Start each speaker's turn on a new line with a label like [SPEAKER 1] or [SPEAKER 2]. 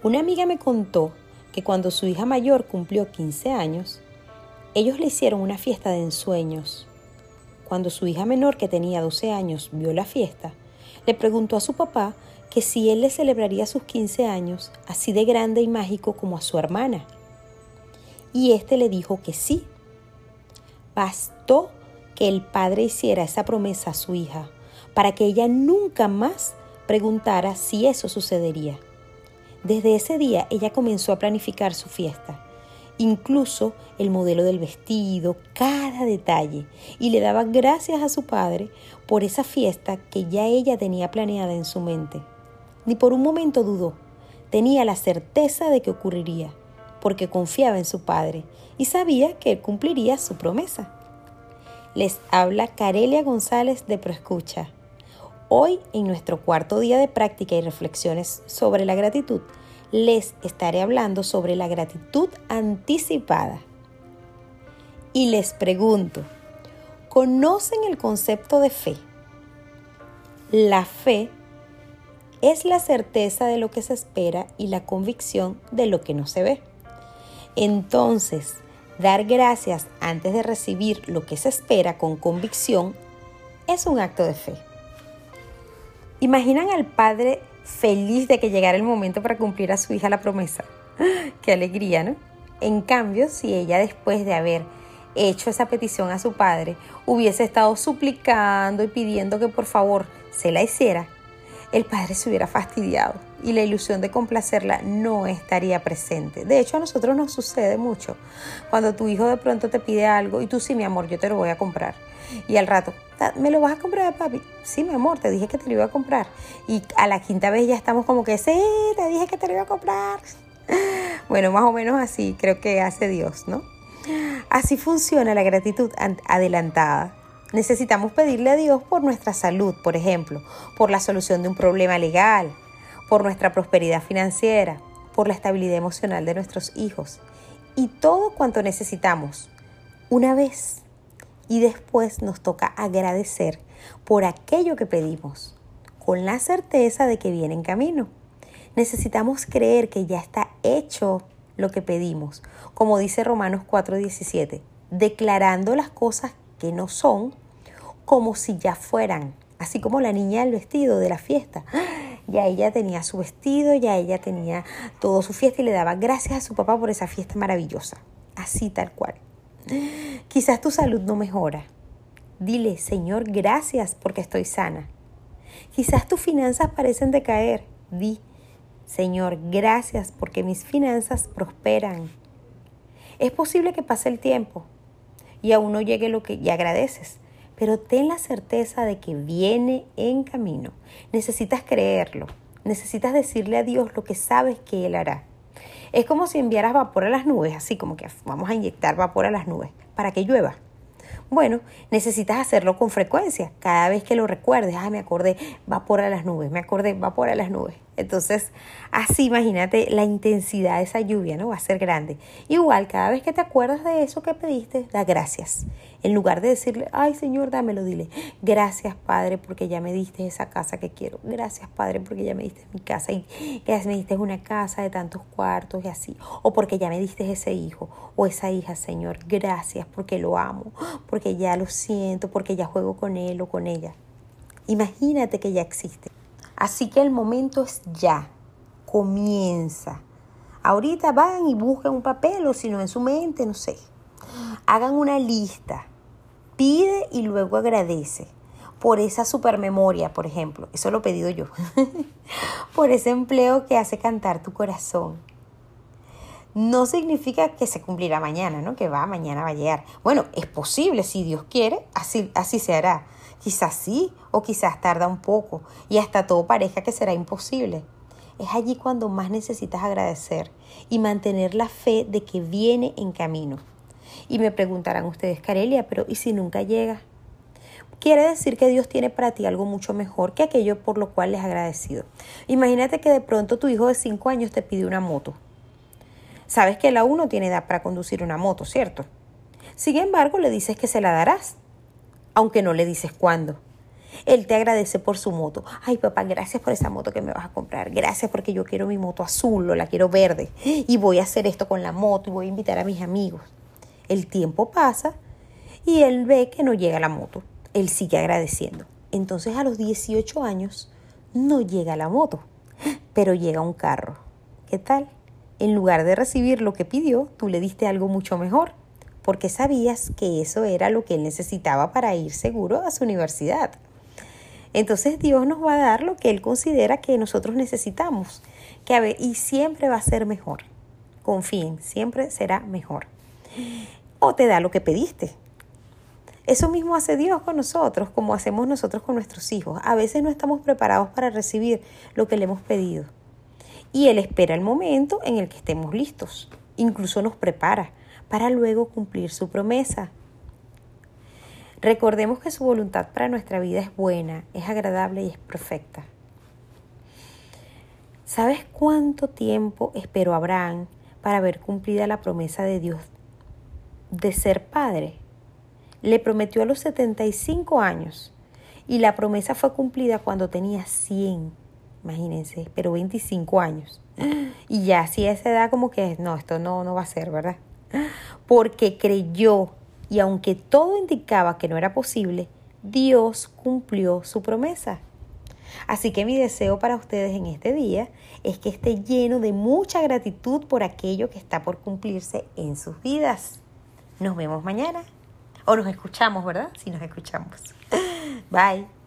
[SPEAKER 1] Una amiga me contó que cuando su hija mayor cumplió 15 años, ellos le hicieron una fiesta de ensueños. Cuando su hija menor, que tenía 12 años, vio la fiesta, le preguntó a su papá que si él le celebraría sus 15 años así de grande y mágico como a su hermana. Y éste le dijo que sí. Bastó que el padre hiciera esa promesa a su hija para que ella nunca más preguntara si eso sucedería. Desde ese día ella comenzó a planificar su fiesta, incluso el modelo del vestido, cada detalle, y le daba gracias a su padre por esa fiesta que ya ella tenía planeada en su mente. Ni por un momento dudó, tenía la certeza de que ocurriría, porque confiaba en su padre y sabía que él cumpliría su promesa. Les habla Carelia González de Proescucha Hoy, en nuestro cuarto día de práctica y reflexiones sobre la gratitud, les estaré hablando sobre la gratitud anticipada. Y les pregunto, ¿conocen el concepto de fe? La fe es la certeza de lo que se espera y la convicción de lo que no se ve. Entonces, dar gracias antes de recibir lo que se espera con convicción es un acto de fe. ¿Imaginan al padre feliz de que llegara el momento para cumplir a su hija la promesa? ¡Qué alegría, ¿no? En cambio, si ella después de haber hecho esa petición a su padre hubiese estado suplicando y pidiendo que por favor se la hiciera, el padre se hubiera fastidiado y la ilusión de complacerla no estaría presente. De hecho, a nosotros nos sucede mucho. Cuando tu hijo de pronto te pide algo y tú sí, mi amor, yo te lo voy a comprar. Y al rato, ¿me lo vas a comprar, papi? Sí, mi amor, te dije que te lo iba a comprar. Y a la quinta vez ya estamos como que, sí, te dije que te lo iba a comprar. Bueno, más o menos así creo que hace Dios, ¿no? Así funciona la gratitud adelantada. Necesitamos pedirle a Dios por nuestra salud, por ejemplo, por la solución de un problema legal, por nuestra prosperidad financiera, por la estabilidad emocional de nuestros hijos y todo cuanto necesitamos. Una vez y después nos toca agradecer por aquello que pedimos, con la certeza de que viene en camino. Necesitamos creer que ya está hecho lo que pedimos, como dice Romanos 4:17, declarando las cosas que no son como si ya fueran, así como la niña del vestido de la fiesta. Ya ella tenía su vestido, ya ella tenía todo su fiesta y le daba gracias a su papá por esa fiesta maravillosa, así tal cual. Quizás tu salud no mejora. Dile, Señor, gracias porque estoy sana. Quizás tus finanzas parecen decaer. Di, Señor, gracias porque mis finanzas prosperan. Es posible que pase el tiempo y aún no llegue lo que ya agradeces, pero ten la certeza de que viene en camino. Necesitas creerlo, necesitas decirle a Dios lo que sabes que Él hará. Es como si enviaras vapor a las nubes, así como que vamos a inyectar vapor a las nubes para que llueva. Bueno, necesitas hacerlo con frecuencia. Cada vez que lo recuerdes, ah, me acordé, vapor a las nubes, me acordé, vapor a las nubes. Entonces, así imagínate la intensidad de esa lluvia, ¿no? Va a ser grande. Igual, cada vez que te acuerdas de eso que pediste, da gracias. En lugar de decirle, ay Señor, dámelo, dile, gracias Padre porque ya me diste esa casa que quiero. Gracias Padre porque ya me diste mi casa y que me diste una casa de tantos cuartos y así. O porque ya me diste ese hijo o esa hija, Señor. Gracias porque lo amo, porque ya lo siento, porque ya juego con él o con ella. Imagínate que ya existe. Así que el momento es ya. Comienza. Ahorita van y buscan un papel o si no en su mente, no sé. Hagan una lista. Pide y luego agradece por esa supermemoria, por ejemplo. Eso lo he pedido yo. por ese empleo que hace cantar tu corazón. No significa que se cumplirá mañana, ¿no? Que va, mañana va a llegar. Bueno, es posible, si Dios quiere, así, así se hará. Quizás sí o quizás tarda un poco y hasta todo pareja que será imposible. Es allí cuando más necesitas agradecer y mantener la fe de que viene en camino. Y me preguntarán ustedes, Carelia, pero ¿y si nunca llega? Quiere decir que Dios tiene para ti algo mucho mejor que aquello por lo cual les agradecido. Imagínate que de pronto tu hijo de 5 años te pide una moto. Sabes que la aún no tiene edad para conducir una moto, ¿cierto? Sin embargo, le dices que se la darás aunque no le dices cuándo. Él te agradece por su moto. Ay, papá, gracias por esa moto que me vas a comprar. Gracias porque yo quiero mi moto azul o la quiero verde. Y voy a hacer esto con la moto y voy a invitar a mis amigos. El tiempo pasa y él ve que no llega la moto. Él sigue agradeciendo. Entonces a los 18 años no llega la moto, pero llega un carro. ¿Qué tal? En lugar de recibir lo que pidió, tú le diste algo mucho mejor, porque sabías que eso era lo que él necesitaba para ir seguro a su universidad. Entonces Dios nos va a dar lo que Él considera que nosotros necesitamos. Que a ver, y siempre va a ser mejor. Confíen, siempre será mejor. O te da lo que pediste. Eso mismo hace Dios con nosotros, como hacemos nosotros con nuestros hijos. A veces no estamos preparados para recibir lo que le hemos pedido. Y Él espera el momento en el que estemos listos. Incluso nos prepara para luego cumplir su promesa. Recordemos que su voluntad para nuestra vida es buena, es agradable y es perfecta. ¿Sabes cuánto tiempo esperó Abraham para ver cumplida la promesa de Dios de ser padre? Le prometió a los 75 años y la promesa fue cumplida cuando tenía 100, imagínense, pero 25 años. Y ya así a esa edad como que no, esto no, no va a ser, ¿verdad? Porque creyó y aunque todo indicaba que no era posible, Dios cumplió su promesa. Así que mi deseo para ustedes en este día es que esté lleno de mucha gratitud por aquello que está por cumplirse en sus vidas. Nos vemos mañana. O nos escuchamos, ¿verdad? Si nos escuchamos. Bye.